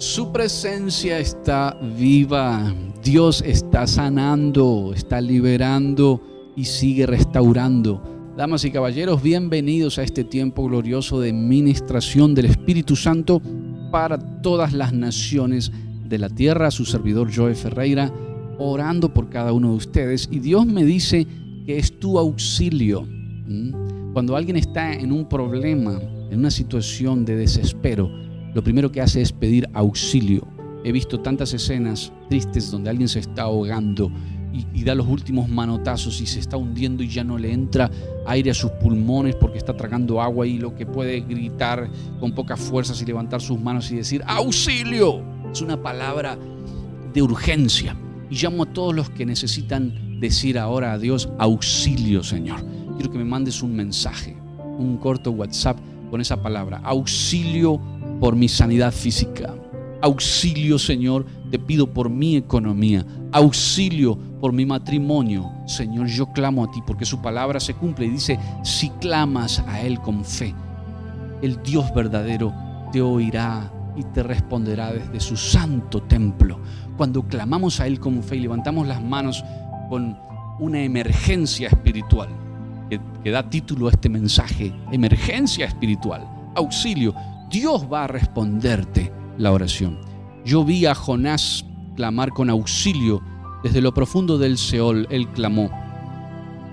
Su presencia está viva. Dios está sanando, está liberando y sigue restaurando. Damas y caballeros, bienvenidos a este tiempo glorioso de ministración del Espíritu Santo para todas las naciones de la tierra. Su servidor Joe Ferreira, orando por cada uno de ustedes. Y Dios me dice que es tu auxilio. Cuando alguien está en un problema, en una situación de desespero, lo primero que hace es pedir auxilio. He visto tantas escenas tristes donde alguien se está ahogando y, da los últimos manotazos y se está hundiendo y ya no le entra aire a sus pulmones porque está tragando agua y lo que puede gritar con pocas fuerzas y levantar sus manos y decir auxilio. Es una palabra de urgencia. Y llamo a todos los que necesitan decir ahora a Dios auxilio, Señor. Quiero que me mandes un mensaje, un corto WhatsApp con esa palabra, auxilio por mi sanidad física. Auxilio, Señor, te pido por mi economía. Auxilio por mi matrimonio. Señor, yo clamo a ti porque su palabra se cumple y dice, si clamas a Él con fe, el Dios verdadero te oirá y te responderá desde su santo templo. Cuando clamamos a Él con fe y levantamos las manos con una emergencia espiritual, que, que da título a este mensaje, emergencia espiritual, auxilio, Dios va a responderte la oración. Yo vi a Jonás clamar con auxilio desde lo profundo del Seol, él clamó.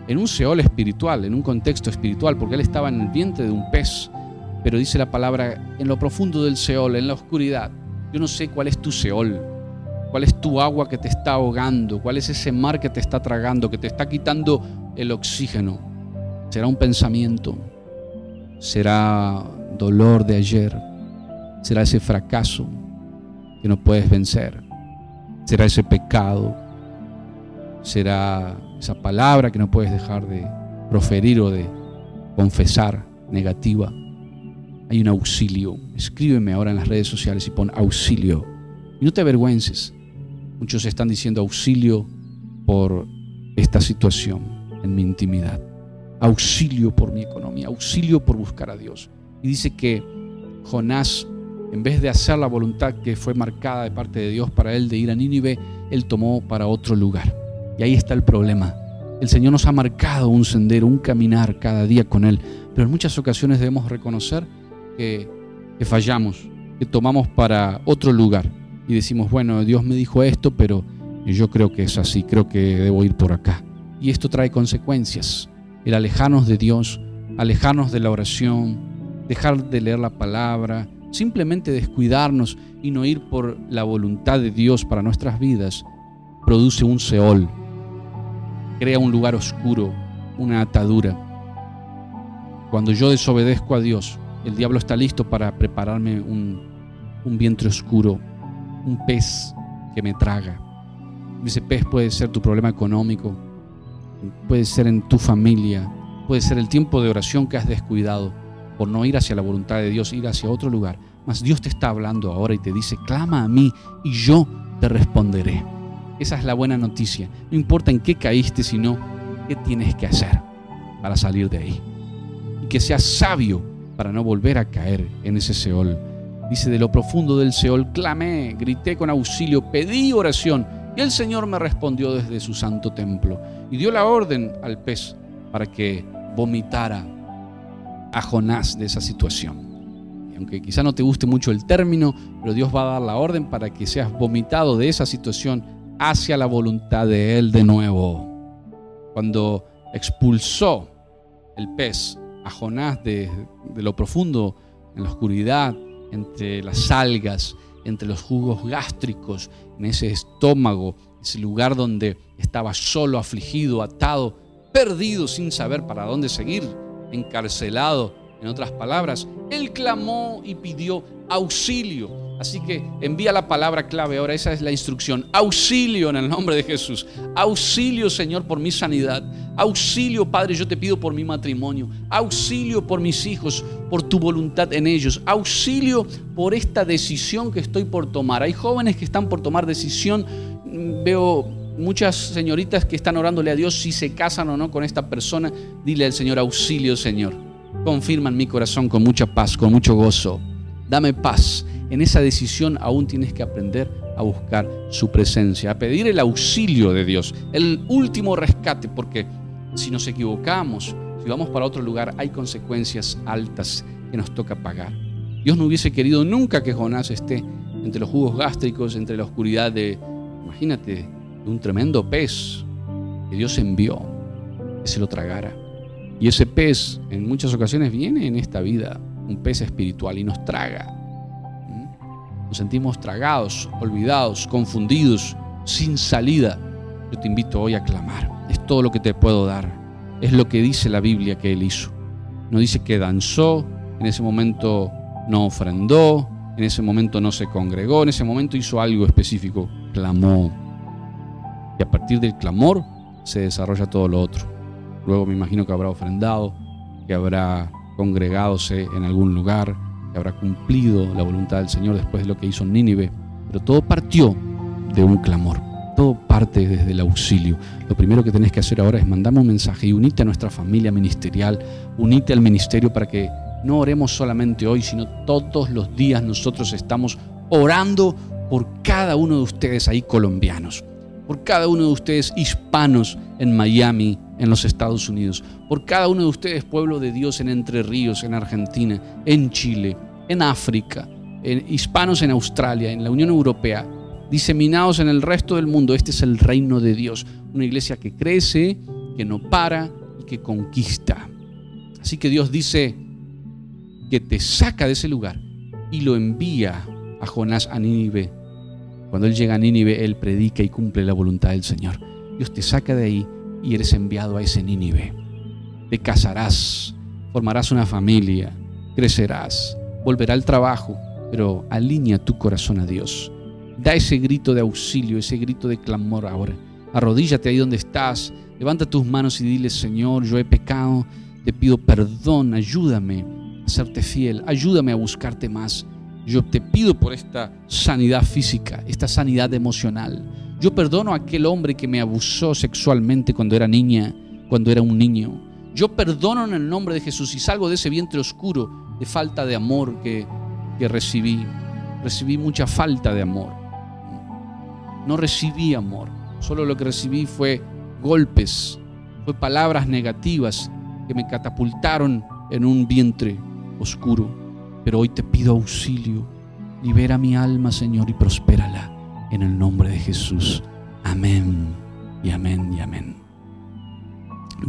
En un Seol espiritual, en un contexto espiritual, porque él estaba en el vientre de un pez, pero dice la palabra, en lo profundo del Seol, en la oscuridad. Yo no sé cuál es tu Seol, cuál es tu agua que te está ahogando, cuál es ese mar que te está tragando, que te está quitando el oxígeno. Será un pensamiento, será dolor de ayer, será ese fracaso que no puedes vencer, será ese pecado, será esa palabra que no puedes dejar de proferir o de confesar negativa. Hay un auxilio. Escríbeme ahora en las redes sociales y pon auxilio. Y no te avergüences. Muchos están diciendo auxilio por esta situación en mi intimidad. Auxilio por mi economía. Auxilio por buscar a Dios. Y dice que Jonás, en vez de hacer la voluntad que fue marcada de parte de Dios para él de ir a Nínive, él tomó para otro lugar. Y ahí está el problema. El Señor nos ha marcado un sendero, un caminar cada día con Él, pero en muchas ocasiones debemos reconocer que, que fallamos, que tomamos para otro lugar y decimos, bueno, Dios me dijo esto, pero yo creo que es así, creo que debo ir por acá. Y esto trae consecuencias. El alejarnos de Dios, alejarnos de la oración, dejar de leer la palabra, simplemente descuidarnos y no ir por la voluntad de Dios para nuestras vidas, produce un Seol, crea un lugar oscuro, una atadura. Cuando yo desobedezco a Dios, el diablo está listo para prepararme un, un vientre oscuro, un pez que me traga. Ese pez puede ser tu problema económico, puede ser en tu familia, puede ser el tiempo de oración que has descuidado por no ir hacia la voluntad de Dios, ir hacia otro lugar. Mas Dios te está hablando ahora y te dice, clama a mí y yo te responderé. Esa es la buena noticia. No importa en qué caíste, sino qué tienes que hacer para salir de ahí. Y que seas sabio para no volver a caer en ese Seol. Dice, de lo profundo del Seol clamé, grité con auxilio, pedí oración. Y el Señor me respondió desde su santo templo. Y dio la orden al pez para que vomitara a Jonás de esa situación. Aunque quizá no te guste mucho el término, pero Dios va a dar la orden para que seas vomitado de esa situación hacia la voluntad de Él de nuevo. Cuando expulsó el pez a Jonás de lo profundo, en la oscuridad, entre las algas, entre los jugos gástricos, en ese estómago, ese lugar donde estaba solo, afligido, atado, perdido, sin saber para dónde seguir, encarcelado, en otras palabras, él clamó y pidió auxilio. Así que envía la palabra clave ahora, esa es la instrucción. Auxilio en el nombre de Jesús. Auxilio, Señor, por mi sanidad. Auxilio, Padre, yo te pido por mi matrimonio. Auxilio por mis hijos, por tu voluntad en ellos. Auxilio por esta decisión que estoy por tomar. Hay jóvenes que están por tomar decisión. Veo muchas señoritas que están orándole a Dios si se casan o no con esta persona. Dile al Señor, auxilio, Señor. Confirma en mi corazón con mucha paz, con mucho gozo. Dame paz en esa decisión aún tienes que aprender a buscar su presencia, a pedir el auxilio de Dios, el último rescate, porque si nos equivocamos, si vamos para otro lugar, hay consecuencias altas que nos toca pagar. Dios no hubiese querido nunca que Jonás esté entre los jugos gástricos, entre la oscuridad de, imagínate, un tremendo pez que Dios envió, que se lo tragara. Y ese pez en muchas ocasiones viene en esta vida, un pez espiritual, y nos traga. ¿Mm? Nos sentimos tragados, olvidados, confundidos, sin salida. Yo te invito hoy a clamar. Es todo lo que te puedo dar. Es lo que dice la Biblia que él hizo. No dice que danzó, en ese momento no ofrendó, en ese momento no se congregó, en ese momento hizo algo específico, clamó. Y a partir del clamor se desarrolla todo lo otro. Luego me imagino que habrá ofrendado, que habrá congregádose en algún lugar, que habrá cumplido la voluntad del Señor después de lo que hizo Nínive. Pero todo partió de un clamor. Todo parte desde el auxilio. Lo primero que tenés que hacer ahora es mandarme un mensaje y unite a nuestra familia ministerial, unite al ministerio para que no oremos solamente hoy, sino todos los días nosotros estamos orando por cada uno de ustedes ahí colombianos, por cada uno de ustedes hispanos en Miami, en los Estados Unidos, por cada uno de ustedes pueblo de Dios en Entre Ríos, en Argentina, en Chile, en África, en hispanos en Australia, en la Unión Europea, diseminados en el resto del mundo. Este es el reino de Dios, una iglesia que crece, que no para y que conquista. Así que Dios dice, que te saca de ese lugar y lo envía a Jonás a Nínive. Cuando él llega a Nínive, él predica y cumple la voluntad del Señor. Dios te saca de ahí y eres enviado a ese Nínive. Te casarás, formarás una familia, crecerás, volverá al trabajo, pero alinea tu corazón a Dios. Da ese grito de auxilio, ese grito de clamor ahora. Arrodíllate ahí donde estás, levanta tus manos y dile, Señor, yo he pecado, te pido perdón, ayúdame serte fiel, ayúdame a buscarte más. Yo te pido por esta sanidad física, esta sanidad emocional. Yo perdono a aquel hombre que me abusó sexualmente cuando era niña, cuando era un niño. Yo perdono en el nombre de Jesús y salgo de ese vientre oscuro de falta de amor que, que recibí. Recibí mucha falta de amor. No recibí amor. Solo lo que recibí fue golpes, fue palabras negativas que me catapultaron en un vientre oscuro, pero hoy te pido auxilio. Libera mi alma, Señor, y prospérala en el nombre de Jesús. Amén y amén y amén.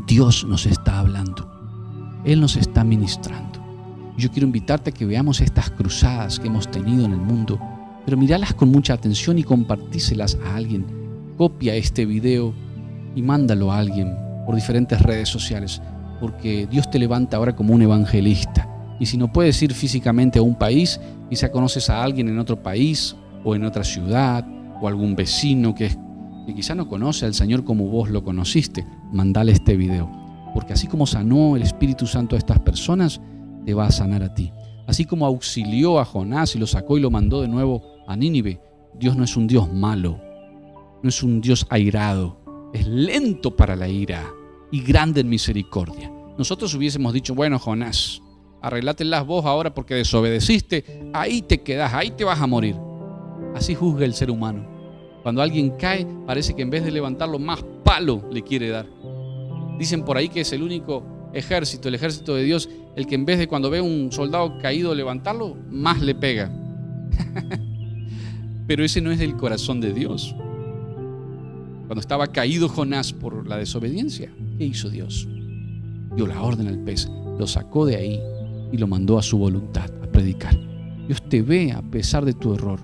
Dios nos está hablando. Él nos está ministrando. Yo quiero invitarte a que veamos estas cruzadas que hemos tenido en el mundo, pero miralas con mucha atención y compartíselas a alguien. Copia este video y mándalo a alguien por diferentes redes sociales, porque Dios te levanta ahora como un evangelista y si no puedes ir físicamente a un país, quizá conoces a alguien en otro país o en otra ciudad o algún vecino que, que quizá no conoce al Señor como vos lo conociste, mandale este video. Porque así como sanó el Espíritu Santo a estas personas, te va a sanar a ti. Así como auxilió a Jonás y lo sacó y lo mandó de nuevo a Nínive, Dios no es un Dios malo, no es un Dios airado, es lento para la ira y grande en misericordia. Nosotros hubiésemos dicho, bueno, Jonás, las vos ahora porque desobedeciste, ahí te quedas, ahí te vas a morir. Así juzga el ser humano. Cuando alguien cae, parece que en vez de levantarlo, más palo le quiere dar. Dicen por ahí que es el único ejército, el ejército de Dios, el que en vez de cuando ve un soldado caído levantarlo, más le pega. Pero ese no es del corazón de Dios. Cuando estaba caído Jonás por la desobediencia, ¿qué hizo Dios? Dio la orden al pez, lo sacó de ahí y lo mandó a su voluntad a predicar. Dios te ve a pesar de tu error,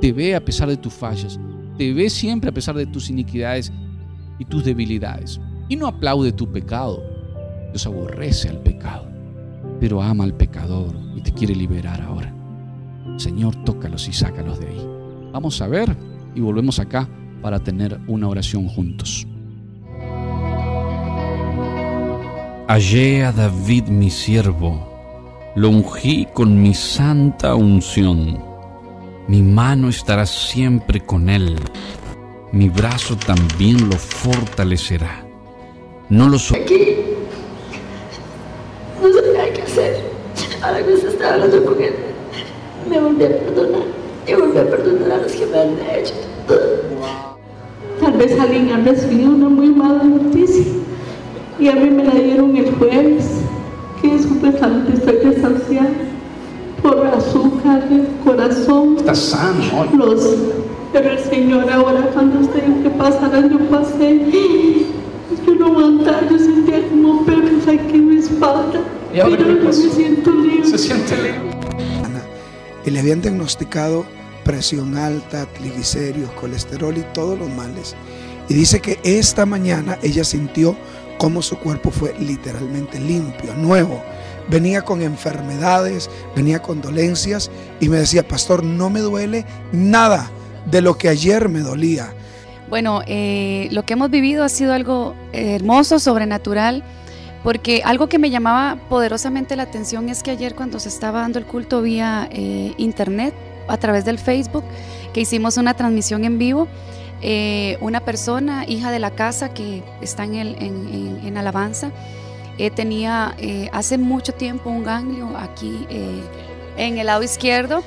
te ve a pesar de tus fallas, te ve siempre a pesar de tus iniquidades y tus debilidades. Y no aplaude tu pecado. Dios aborrece al pecado, pero ama al pecador y te quiere liberar ahora. Señor, tócalos y sácalos de ahí. Vamos a ver y volvemos acá para tener una oración juntos. Hallé a David mi siervo lo ungí con mi santa unción. Mi mano estará siempre con él. Mi brazo también lo fortalecerá. No lo soy. Aquí. No sabía qué hacer. Ahora que se está hablando con él. me volví a perdonar. Y volví a perdonar a los que me han hecho. Tal vez alguien ha recibido una muy mala noticia y a mí me la dieron el jueves, supuestamente estoy desahuciada por azúcar del corazón. Está sano hoy. Los, pero el Señor ahora cuando usted dijo que pasara, yo pasé. Yo no aguantaba, yo sentía como perros aquí en mi espalda. ¿Y ahora pero yo me siento libre. Se siente libre. y le habían diagnosticado presión alta, triglicéridos, colesterol y todos los males. Y dice que esta mañana ella sintió como su cuerpo fue literalmente limpio, nuevo. Venía con enfermedades, venía con dolencias y me decía, pastor, no me duele nada de lo que ayer me dolía. Bueno, eh, lo que hemos vivido ha sido algo hermoso, sobrenatural, porque algo que me llamaba poderosamente la atención es que ayer cuando se estaba dando el culto vía eh, internet, a través del Facebook, que hicimos una transmisión en vivo, eh, una persona, hija de la casa que está en alabanza, eh, tenía eh, hace mucho tiempo un ganglio aquí eh, en el lado izquierdo.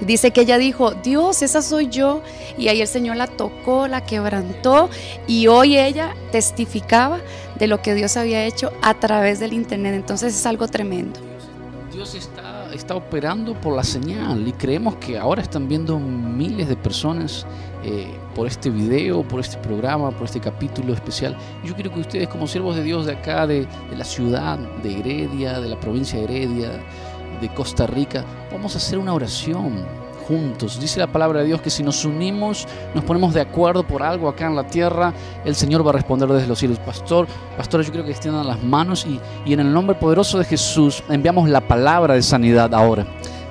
Dice que ella dijo, Dios, esa soy yo. Y ahí el Señor la tocó, la quebrantó. Y hoy ella testificaba de lo que Dios había hecho a través del Internet. Entonces es algo tremendo. Dios está operando por la señal y creemos que ahora están viendo miles de personas eh, por este video, por este programa, por este capítulo especial. Yo quiero que ustedes como siervos de Dios de acá, de, de la ciudad de Heredia, de la provincia de Heredia, de Costa Rica, vamos a hacer una oración juntos. Dice la palabra de Dios que si nos unimos, nos ponemos de acuerdo por algo acá en la tierra, el Señor va a responder desde los cielos. Pastor, pastores, yo quiero que extiendan las manos y, y en el nombre poderoso de Jesús enviamos la palabra de sanidad ahora.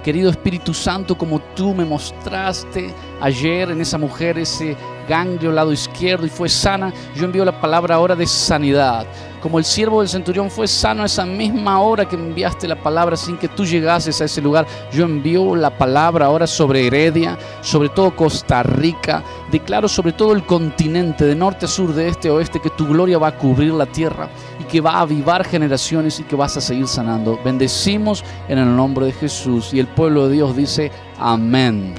Querido Espíritu Santo, como tú me mostraste ayer en esa mujer ese ganglio lado izquierdo y fue sana, yo envío la palabra ahora de sanidad. Como el siervo del centurión fue sano esa misma hora que enviaste la palabra sin que tú llegases a ese lugar, yo envío la palabra ahora sobre Heredia, sobre todo Costa Rica. Declaro sobre todo el continente, de norte a sur, de este a oeste, que tu gloria va a cubrir la tierra y que va a avivar generaciones y que vas a seguir sanando. Bendecimos en el nombre de Jesús y el pueblo de Dios dice amén.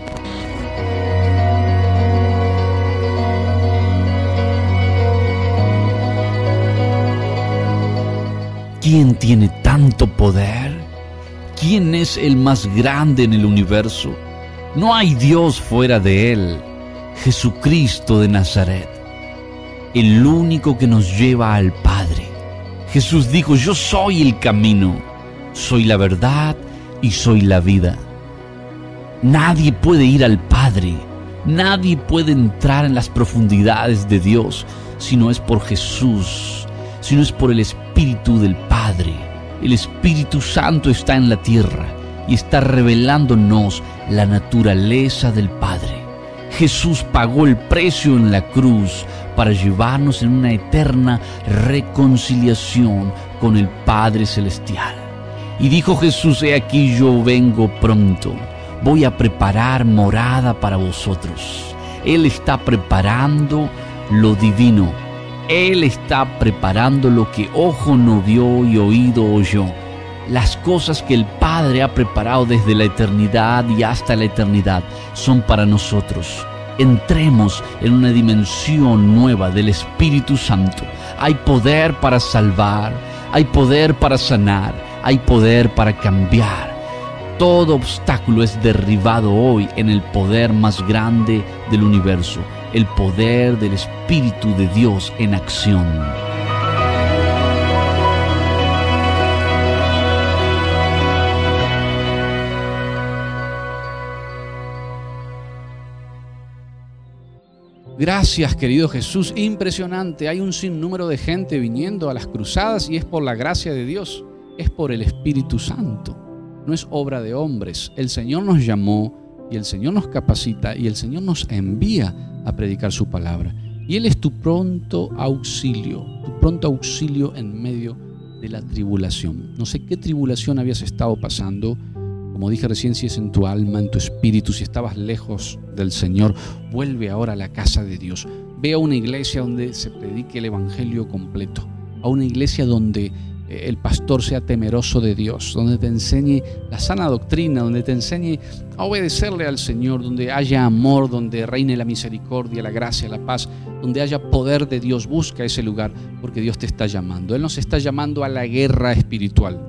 ¿Quién tiene tanto poder? ¿Quién es el más grande en el universo? No hay Dios fuera de él. Jesucristo de Nazaret, el único que nos lleva al Padre. Jesús dijo, yo soy el camino, soy la verdad y soy la vida. Nadie puede ir al Padre, nadie puede entrar en las profundidades de Dios si no es por Jesús, si no es por el Espíritu del Padre. El Espíritu Santo está en la tierra y está revelándonos la naturaleza del Padre. Jesús pagó el precio en la cruz para llevarnos en una eterna reconciliación con el Padre Celestial. Y dijo Jesús, he aquí yo vengo pronto, voy a preparar morada para vosotros. Él está preparando lo divino. Él está preparando lo que ojo no vio y oído oyó. Las cosas que el Padre ha preparado desde la eternidad y hasta la eternidad son para nosotros. Entremos en una dimensión nueva del Espíritu Santo. Hay poder para salvar, hay poder para sanar, hay poder para cambiar. Todo obstáculo es derribado hoy en el poder más grande del universo, el poder del Espíritu de Dios en acción. Gracias, querido Jesús. Impresionante. Hay un sinnúmero de gente viniendo a las cruzadas y es por la gracia de Dios. Es por el Espíritu Santo. No es obra de hombres. El Señor nos llamó y el Señor nos capacita y el Señor nos envía a predicar su palabra. Y Él es tu pronto auxilio, tu pronto auxilio en medio de la tribulación. No sé qué tribulación habías estado pasando. Como dije recién, si es en tu alma, en tu espíritu, si estabas lejos del Señor, vuelve ahora a la casa de Dios. Ve a una iglesia donde se predique el Evangelio completo. A una iglesia donde el pastor sea temeroso de Dios, donde te enseñe la sana doctrina, donde te enseñe a obedecerle al Señor, donde haya amor, donde reine la misericordia, la gracia, la paz, donde haya poder de Dios. Busca ese lugar porque Dios te está llamando. Él nos está llamando a la guerra espiritual.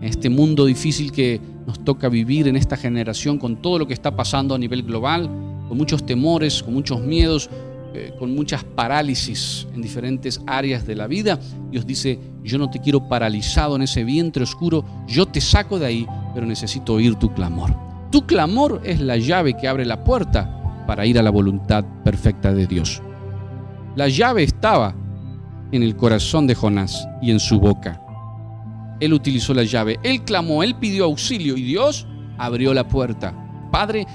En este mundo difícil que nos toca vivir en esta generación con todo lo que está pasando a nivel global, con muchos temores, con muchos miedos, eh, con muchas parálisis en diferentes áreas de la vida. Dios dice, yo no te quiero paralizado en ese vientre oscuro, yo te saco de ahí, pero necesito oír tu clamor. Tu clamor es la llave que abre la puerta para ir a la voluntad perfecta de Dios. La llave estaba en el corazón de Jonás y en su boca. Él utilizó la llave, él clamó, él pidió auxilio y Dios abrió la puerta. Padre,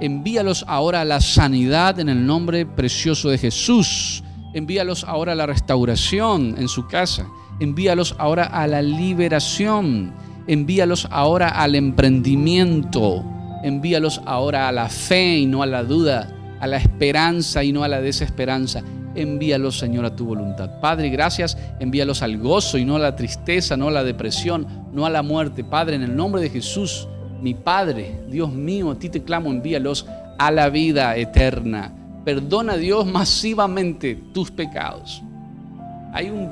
Envíalos ahora a la sanidad en el nombre precioso de Jesús. Envíalos ahora a la restauración en su casa. Envíalos ahora a la liberación. Envíalos ahora al emprendimiento. Envíalos ahora a la fe y no a la duda, a la esperanza y no a la desesperanza. Envíalos, Señor, a tu voluntad. Padre, gracias. Envíalos al gozo y no a la tristeza, no a la depresión, no a la muerte. Padre, en el nombre de Jesús mi Padre, Dios mío, a ti te clamo, envíalos a la vida eterna. Perdona, Dios, masivamente tus pecados. Hay un,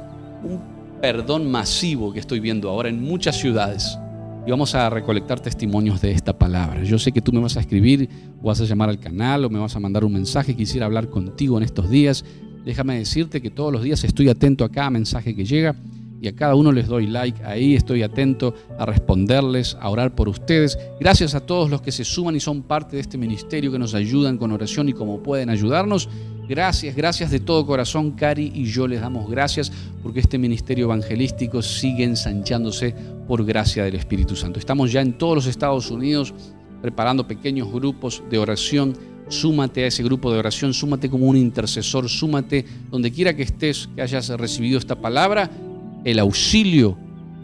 perdón masivo que estoy viendo ahora en muchas ciudades. Y vamos a recolectar testimonios de esta palabra. Yo sé que tú me vas a escribir o vas a llamar al canal o me vas a mandar un mensaje. Quisiera hablar contigo en estos días. Déjame decirte que todos los días estoy atento a cada mensaje que llega y a cada uno les doy like ahí, estoy atento a responderles, a orar por ustedes. Gracias a todos los que se suman y son parte de este ministerio, que nos ayudan con oración y como pueden ayudarnos. Gracias, gracias de todo corazón, Cari y yo les damos gracias porque este ministerio evangelístico sigue ensanchándose por gracia del Espíritu Santo. Estamos ya en todos los Estados Unidos preparando pequeños grupos de oración. Súmate a ese grupo de oración, súmate como un intercesor, súmate donde quiera que estés, que hayas recibido esta palabra el auxilio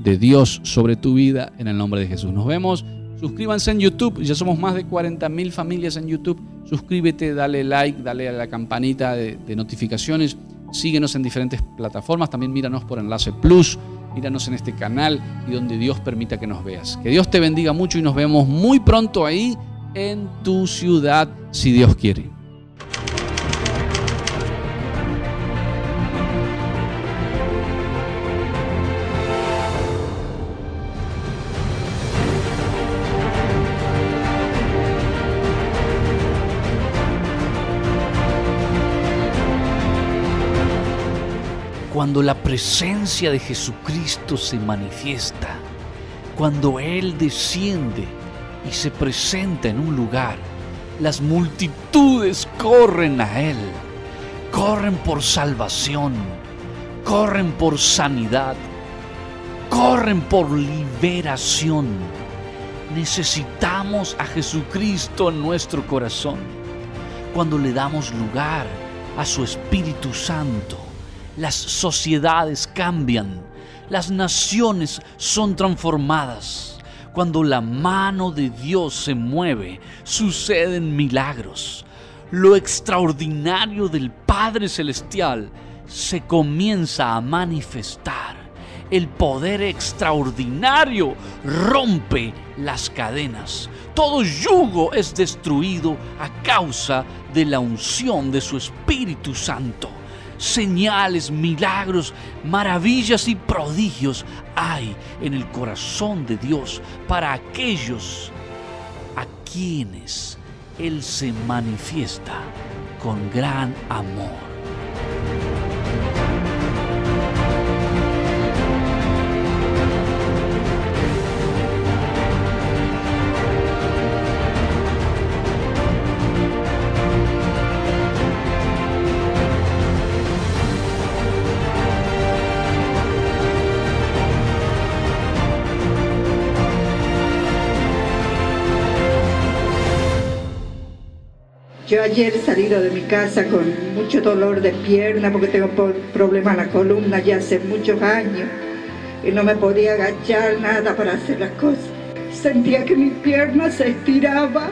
de Dios sobre tu vida en el nombre de Jesús. Nos vemos. Suscríbanse en YouTube. Ya somos más de 40 mil familias en YouTube. Suscríbete, dale like, dale a la campanita de, notificaciones. Síguenos en diferentes plataformas. También míranos por Enlace Plus. Míranos en este canal y donde Dios permita que nos veas. Que Dios te bendiga mucho y nos vemos muy pronto ahí en tu ciudad, si Dios quiere. Cuando la presencia de Jesucristo se manifiesta, cuando Él desciende y se presenta en un lugar, las multitudes corren a Él, corren por salvación, corren por sanidad, corren por liberación. Necesitamos a Jesucristo en nuestro corazón cuando le damos lugar a su Espíritu Santo las sociedades cambian, las naciones son transformadas. Cuando la mano de Dios se mueve, suceden milagros. Lo extraordinario del Padre Celestial se comienza a manifestar. El poder extraordinario rompe las cadenas. Todo yugo es destruido a causa de la unción de su Espíritu Santo señales, milagros, maravillas y prodigios hay en el corazón de Dios para aquellos a quienes Él se manifiesta con gran amor. Yo ayer he salido de mi casa con mucho dolor de pierna porque tengo problemas en la columna ya hace muchos años y no me podía agachar nada para hacer las cosas. Sentía que mi pierna se estiraba